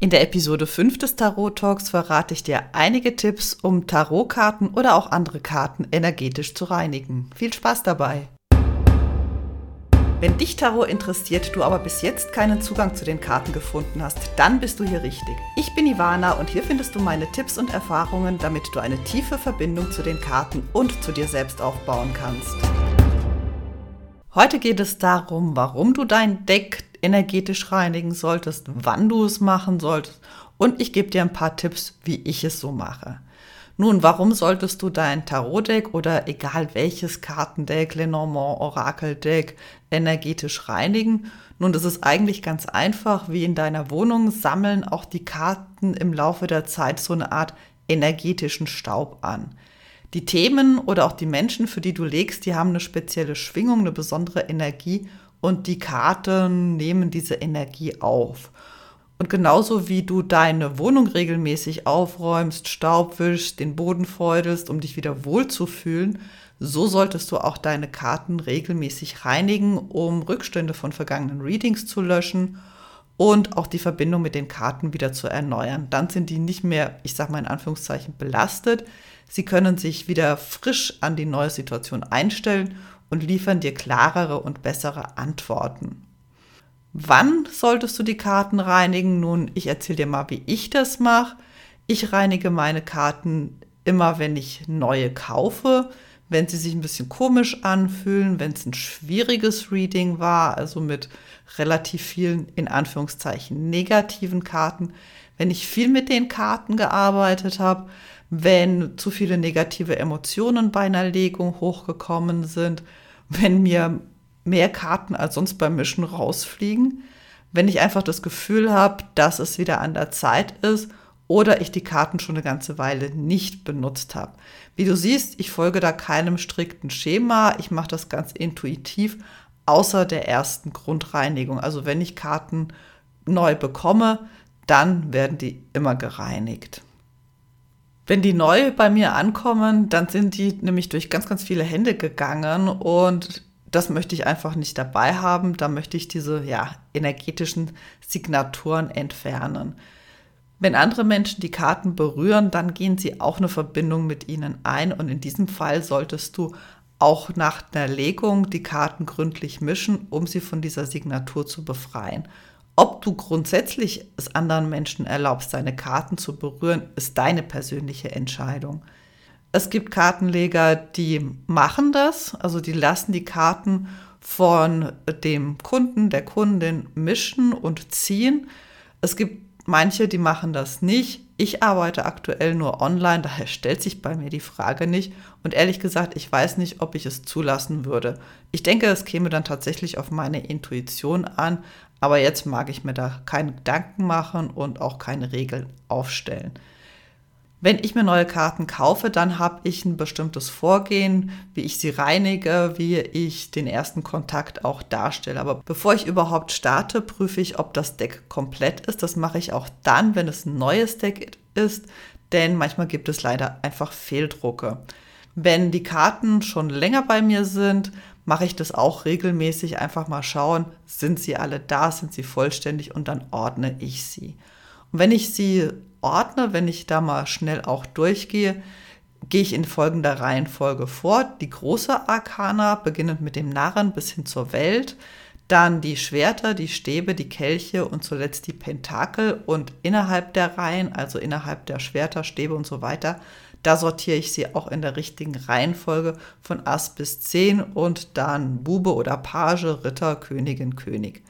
In der Episode 5 des Tarot Talks verrate ich dir einige Tipps, um Tarotkarten oder auch andere Karten energetisch zu reinigen. Viel Spaß dabei! Wenn dich Tarot interessiert, du aber bis jetzt keinen Zugang zu den Karten gefunden hast, dann bist du hier richtig. Ich bin Ivana und hier findest du meine Tipps und Erfahrungen, damit du eine tiefe Verbindung zu den Karten und zu dir selbst aufbauen kannst. Heute geht es darum, warum du dein Deck energetisch reinigen solltest, wann du es machen solltest und ich gebe dir ein paar Tipps, wie ich es so mache. Nun, warum solltest du dein Tarotdeck oder egal welches Kartendeck, Lenormand, Orakeldeck energetisch reinigen? Nun, das ist eigentlich ganz einfach. Wie in deiner Wohnung sammeln auch die Karten im Laufe der Zeit so eine Art energetischen Staub an. Die Themen oder auch die Menschen, für die du legst, die haben eine spezielle Schwingung, eine besondere Energie und die Karten nehmen diese Energie auf. Und genauso wie du deine Wohnung regelmäßig aufräumst, Staub wischst, den Boden feudelst, um dich wieder wohlzufühlen, so solltest du auch deine Karten regelmäßig reinigen, um Rückstände von vergangenen Readings zu löschen und auch die Verbindung mit den Karten wieder zu erneuern. Dann sind die nicht mehr, ich sage mal in Anführungszeichen, belastet. Sie können sich wieder frisch an die neue Situation einstellen und liefern dir klarere und bessere Antworten. Wann solltest du die Karten reinigen? Nun, ich erzähle dir mal, wie ich das mache. Ich reinige meine Karten immer, wenn ich neue kaufe, wenn sie sich ein bisschen komisch anfühlen, wenn es ein schwieriges Reading war, also mit relativ vielen, in Anführungszeichen, negativen Karten, wenn ich viel mit den Karten gearbeitet habe, wenn zu viele negative Emotionen bei einer Legung hochgekommen sind, wenn mir mehr Karten als sonst beim Mischen rausfliegen, wenn ich einfach das Gefühl habe, dass es wieder an der Zeit ist oder ich die Karten schon eine ganze Weile nicht benutzt habe. Wie du siehst, ich folge da keinem strikten Schema, ich mache das ganz intuitiv, außer der ersten Grundreinigung. Also wenn ich Karten neu bekomme, dann werden die immer gereinigt. Wenn die neu bei mir ankommen, dann sind die nämlich durch ganz, ganz viele Hände gegangen und das möchte ich einfach nicht dabei haben. Da möchte ich diese ja, energetischen Signaturen entfernen. Wenn andere Menschen die Karten berühren, dann gehen sie auch eine Verbindung mit ihnen ein. Und in diesem Fall solltest du auch nach einer Legung die Karten gründlich mischen, um sie von dieser Signatur zu befreien. Ob du grundsätzlich es anderen Menschen erlaubst, deine Karten zu berühren, ist deine persönliche Entscheidung. Es gibt Kartenleger, die machen das, also die lassen die Karten von dem Kunden, der Kundin mischen und ziehen. Es gibt manche, die machen das nicht. Ich arbeite aktuell nur online, daher stellt sich bei mir die Frage nicht. Und ehrlich gesagt, ich weiß nicht, ob ich es zulassen würde. Ich denke, es käme dann tatsächlich auf meine Intuition an, aber jetzt mag ich mir da keine Gedanken machen und auch keine Regeln aufstellen. Wenn ich mir neue Karten kaufe, dann habe ich ein bestimmtes Vorgehen, wie ich sie reinige, wie ich den ersten Kontakt auch darstelle. Aber bevor ich überhaupt starte, prüfe ich, ob das Deck komplett ist. Das mache ich auch dann, wenn es ein neues Deck ist, denn manchmal gibt es leider einfach Fehldrucke. Wenn die Karten schon länger bei mir sind, mache ich das auch regelmäßig. Einfach mal schauen, sind sie alle da, sind sie vollständig und dann ordne ich sie. Und wenn ich sie ordne, wenn ich da mal schnell auch durchgehe, gehe ich in folgender Reihenfolge vor. Die große Arkana, beginnend mit dem Narren bis hin zur Welt, dann die Schwerter, die Stäbe, die Kelche und zuletzt die Pentakel und innerhalb der Reihen, also innerhalb der Schwerter, Stäbe und so weiter, da sortiere ich sie auch in der richtigen Reihenfolge von Ass bis 10 und dann Bube oder Page, Ritter, Königin, König.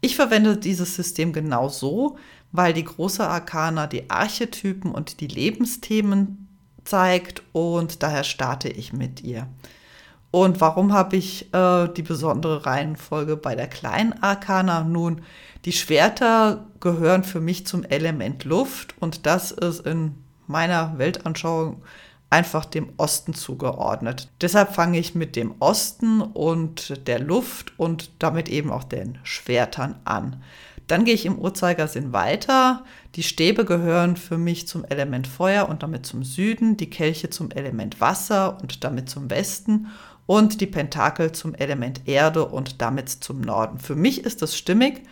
Ich verwende dieses System genau so, weil die große Arkana die Archetypen und die Lebensthemen zeigt und daher starte ich mit ihr. Und warum habe ich äh, die besondere Reihenfolge bei der kleinen Arkana? Nun, die Schwerter gehören für mich zum Element Luft und das ist in meiner Weltanschauung einfach dem Osten zugeordnet. Deshalb fange ich mit dem Osten und der Luft und damit eben auch den Schwertern an. Dann gehe ich im Uhrzeigersinn weiter. Die Stäbe gehören für mich zum Element Feuer und damit zum Süden, die Kelche zum Element Wasser und damit zum Westen und die Pentakel zum Element Erde und damit zum Norden. Für mich ist das stimmig,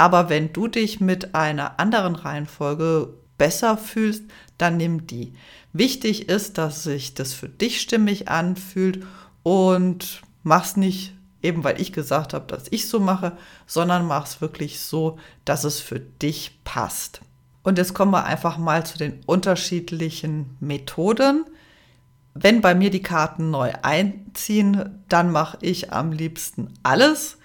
Aber wenn du dich mit einer anderen Reihenfolge besser fühlst, dann nimm die. Wichtig ist, dass sich das für dich stimmig anfühlt und mach's nicht eben weil ich gesagt habe, dass ich so mache, sondern mach's wirklich so, dass es für dich passt. Und jetzt kommen wir einfach mal zu den unterschiedlichen Methoden. Wenn bei mir die Karten neu einziehen, dann mache ich am liebsten alles.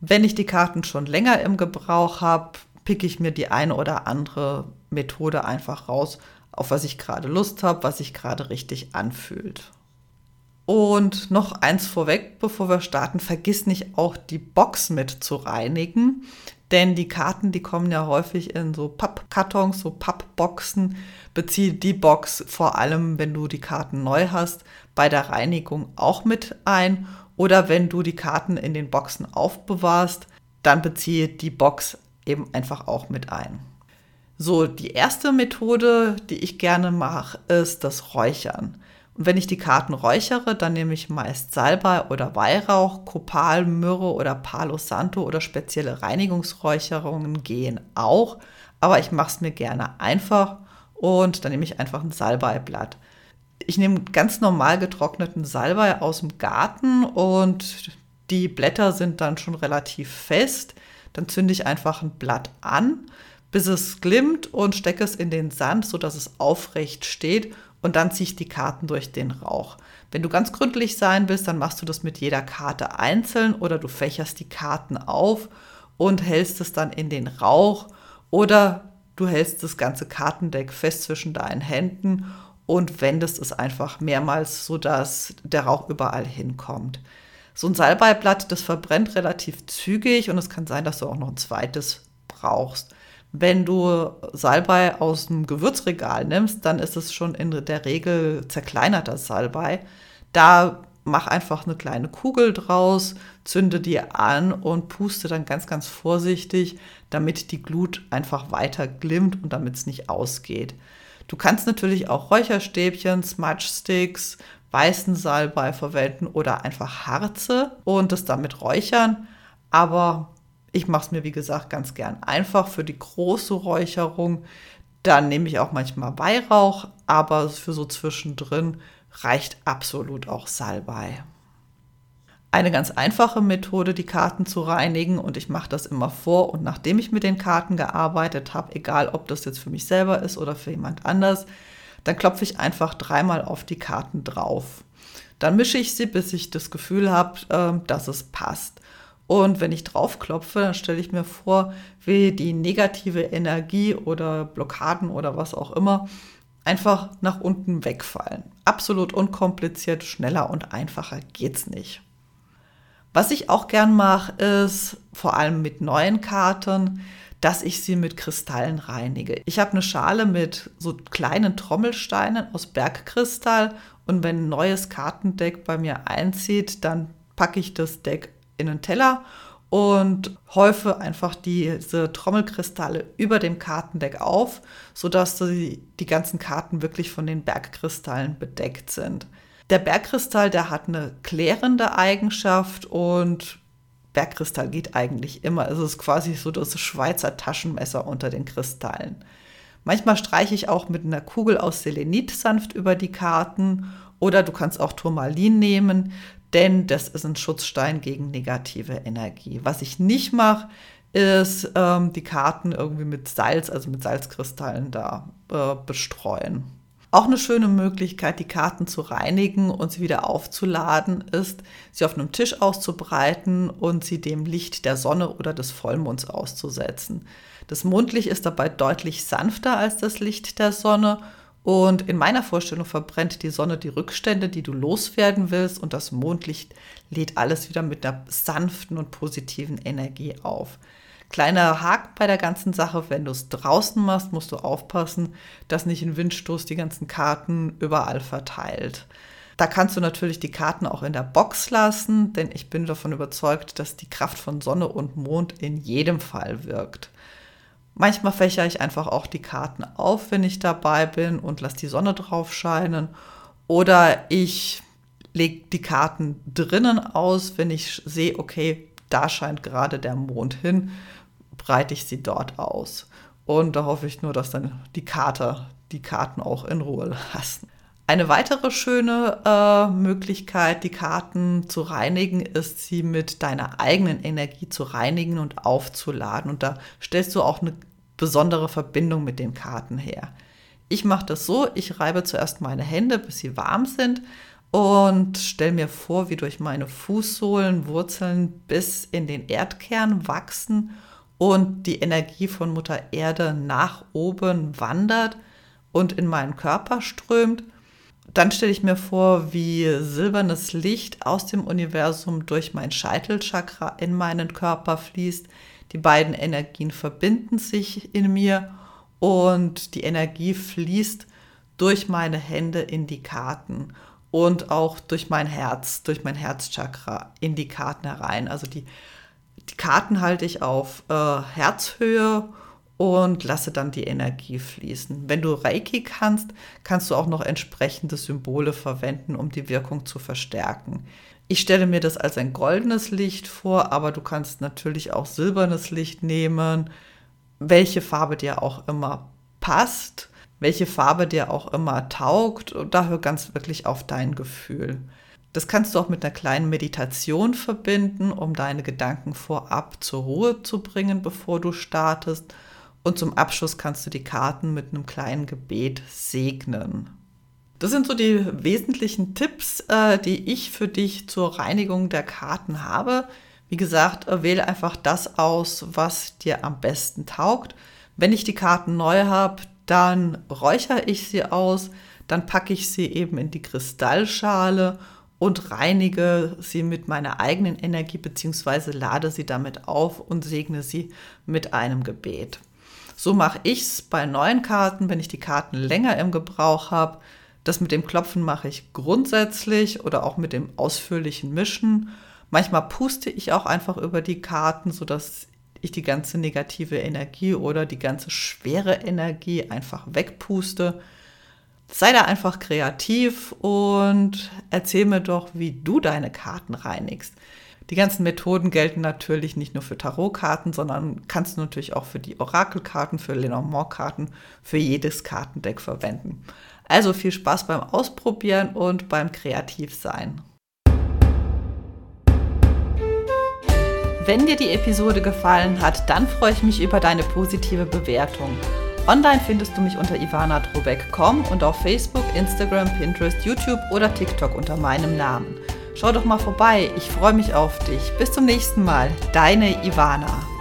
Wenn ich die Karten schon länger im Gebrauch habe, picke ich mir die eine oder andere Methode einfach raus, auf was ich gerade Lust habe, was sich gerade richtig anfühlt. Und noch eins vorweg, bevor wir starten, vergiss nicht auch die Box mit zu reinigen, denn die Karten, die kommen ja häufig in so Pappkartons, so Pappboxen. Beziehe die Box vor allem, wenn du die Karten neu hast, bei der Reinigung auch mit ein. Oder wenn du die Karten in den Boxen aufbewahrst, dann beziehe die Box eben einfach auch mit ein. So, die erste Methode, die ich gerne mache, ist das Räuchern. Und wenn ich die Karten räuchere, dann nehme ich meist Salbei oder Weihrauch, Kopal, Myrrhe oder Palo Santo oder spezielle Reinigungsräucherungen gehen auch. Aber ich mache es mir gerne einfach und dann nehme ich einfach ein Salbeiblatt. Ich nehme ganz normal getrockneten Salbei aus dem Garten und die Blätter sind dann schon relativ fest. Dann zünde ich einfach ein Blatt an, bis es glimmt und stecke es in den Sand, sodass es aufrecht steht und dann ziehe ich die Karten durch den Rauch. Wenn du ganz gründlich sein willst, dann machst du das mit jeder Karte einzeln oder du fächerst die Karten auf und hältst es dann in den Rauch oder du hältst das ganze Kartendeck fest zwischen deinen Händen und wendest es einfach mehrmals, sodass der Rauch überall hinkommt. So ein Salbeiblatt, das verbrennt relativ zügig und es kann sein, dass du auch noch ein zweites brauchst. Wenn du Salbei aus dem Gewürzregal nimmst, dann ist es schon in der Regel zerkleinerter Salbei. Da mach einfach eine kleine Kugel draus, zünde die an und puste dann ganz, ganz vorsichtig, damit die Glut einfach weiter glimmt und damit es nicht ausgeht. Du kannst natürlich auch Räucherstäbchen, Smudge Sticks, weißen Salbei verwenden oder einfach Harze und das damit räuchern. Aber ich mache es mir, wie gesagt, ganz gern einfach für die große Räucherung. Dann nehme ich auch manchmal Weihrauch, aber für so zwischendrin reicht absolut auch Salbei. Eine ganz einfache Methode, die Karten zu reinigen, und ich mache das immer vor und nachdem ich mit den Karten gearbeitet habe, egal ob das jetzt für mich selber ist oder für jemand anders, dann klopfe ich einfach dreimal auf die Karten drauf. Dann mische ich sie, bis ich das Gefühl habe, äh, dass es passt. Und wenn ich draufklopfe, dann stelle ich mir vor, wie die negative Energie oder Blockaden oder was auch immer einfach nach unten wegfallen. Absolut unkompliziert, schneller und einfacher geht's nicht. Was ich auch gern mache, ist vor allem mit neuen Karten, dass ich sie mit Kristallen reinige. Ich habe eine Schale mit so kleinen Trommelsteinen aus Bergkristall und wenn ein neues Kartendeck bei mir einzieht, dann packe ich das Deck in einen Teller und häufe einfach diese Trommelkristalle über dem Kartendeck auf, sodass die, ganzen Karten wirklich von den Bergkristallen bedeckt sind. Der Bergkristall, der hat eine klärende Eigenschaft und Bergkristall geht eigentlich immer. Es ist quasi so das Schweizer Taschenmesser unter den Kristallen. Manchmal streiche ich auch mit einer Kugel aus Selenit sanft über die Karten oder du kannst auch Turmalin nehmen denn das ist ein Schutzstein gegen negative Energie. Was ich nicht mache, ist ähm, die Karten irgendwie mit Salz, also mit Salzkristallen da äh, bestreuen. Auch eine schöne Möglichkeit, die Karten zu reinigen und sie wieder aufzuladen, ist, sie auf einem Tisch auszubreiten und sie dem Licht der Sonne oder des Vollmonds auszusetzen. Das Mondlicht ist dabei deutlich sanfter als das Licht der Sonne und in meiner Vorstellung verbrennt die Sonne die Rückstände, die du loswerden willst, und das Mondlicht lädt alles wieder mit einer sanften und positiven Energie auf. Kleiner Haken bei der ganzen Sache, wenn du es draußen machst, musst du aufpassen, dass nicht ein Windstoß die ganzen Karten überall verteilt. Da kannst du natürlich die Karten auch in der Box lassen, denn ich bin davon überzeugt, dass die Kraft von Sonne und Mond in jedem Fall wirkt. Manchmal fächere ich einfach auch die Karten auf, wenn ich dabei bin und lasse die Sonne drauf scheinen. Oder ich lege die Karten drinnen aus, wenn ich sehe, okay, da scheint gerade der Mond hin. Breite ich sie dort aus. Und da hoffe ich nur, dass dann die Karte, die Karten auch in Ruhe lassen. Eine weitere schöne äh, Möglichkeit, die Karten zu reinigen, ist, sie mit deiner eigenen Energie zu reinigen und aufzuladen. Und da stellst du auch eine besondere Verbindung mit den Karten her. Ich mache das so, ich reibe zuerst meine Hände, bis sie warm sind und stelle mir vor, wie durch meine Fußsohlen Wurzeln bis in den Erdkern wachsen und die Energie von Mutter Erde nach oben wandert und in meinen Körper strömt dann stelle ich mir vor, wie silbernes Licht aus dem Universum durch mein Scheitelchakra in meinen Körper fließt. Die beiden Energien verbinden sich in mir und die Energie fließt durch meine Hände in die Karten und auch durch mein Herz, durch mein Herzchakra in die Karten herein. Also die, die Karten halte ich auf äh, Herzhöhe und lasse dann die Energie fließen. Wenn du Reiki kannst, kannst du auch noch entsprechende Symbole verwenden, um die Wirkung zu verstärken. Ich stelle mir das als ein goldenes Licht vor, aber du kannst natürlich auch silbernes Licht nehmen, welche Farbe dir auch immer passt, welche Farbe dir auch immer taugt und da hör ganz wirklich auf dein Gefühl. Das kannst du auch mit einer kleinen Meditation verbinden, um deine Gedanken vorab zur Ruhe zu bringen, bevor du startest und zum Abschluss kannst du die Karten mit einem kleinen Gebet segnen. Das sind so die wesentlichen Tipps, äh, die ich für dich zur Reinigung der Karten habe. Wie gesagt, äh, wähle einfach das aus, was dir am besten taugt. Wenn ich die Karten neu habe, dann räuchere ich sie aus, dann packe ich sie eben in die Kristallschale und reinige sie mit meiner eigenen Energie bzw. lade sie damit auf und segne sie mit einem Gebet. So mache ich es bei neuen Karten, wenn ich die Karten länger im Gebrauch habe. Das mit dem Klopfen mache ich grundsätzlich oder auch mit dem ausführlichen Mischen. Manchmal puste ich auch einfach über die Karten, sodass ich die ganze negative Energie oder die ganze schwere Energie einfach wegpuste. Sei da einfach kreativ und erzähl mir doch, wie du deine Karten reinigst. Die ganzen Methoden gelten natürlich nicht nur für Tarotkarten, sondern kannst du natürlich auch für die Orakelkarten, für Lenormand-Karten, für jedes Kartendeck verwenden. Also viel Spaß beim Ausprobieren und beim Kreativsein. Wenn dir die Episode gefallen hat, dann freue ich mich über deine positive Bewertung. Online findest du mich unter ivanadrobeck.com und auf Facebook, Instagram, Pinterest, YouTube oder TikTok unter meinem Namen. Schau doch mal vorbei. Ich freue mich auf dich. Bis zum nächsten Mal. Deine Ivana.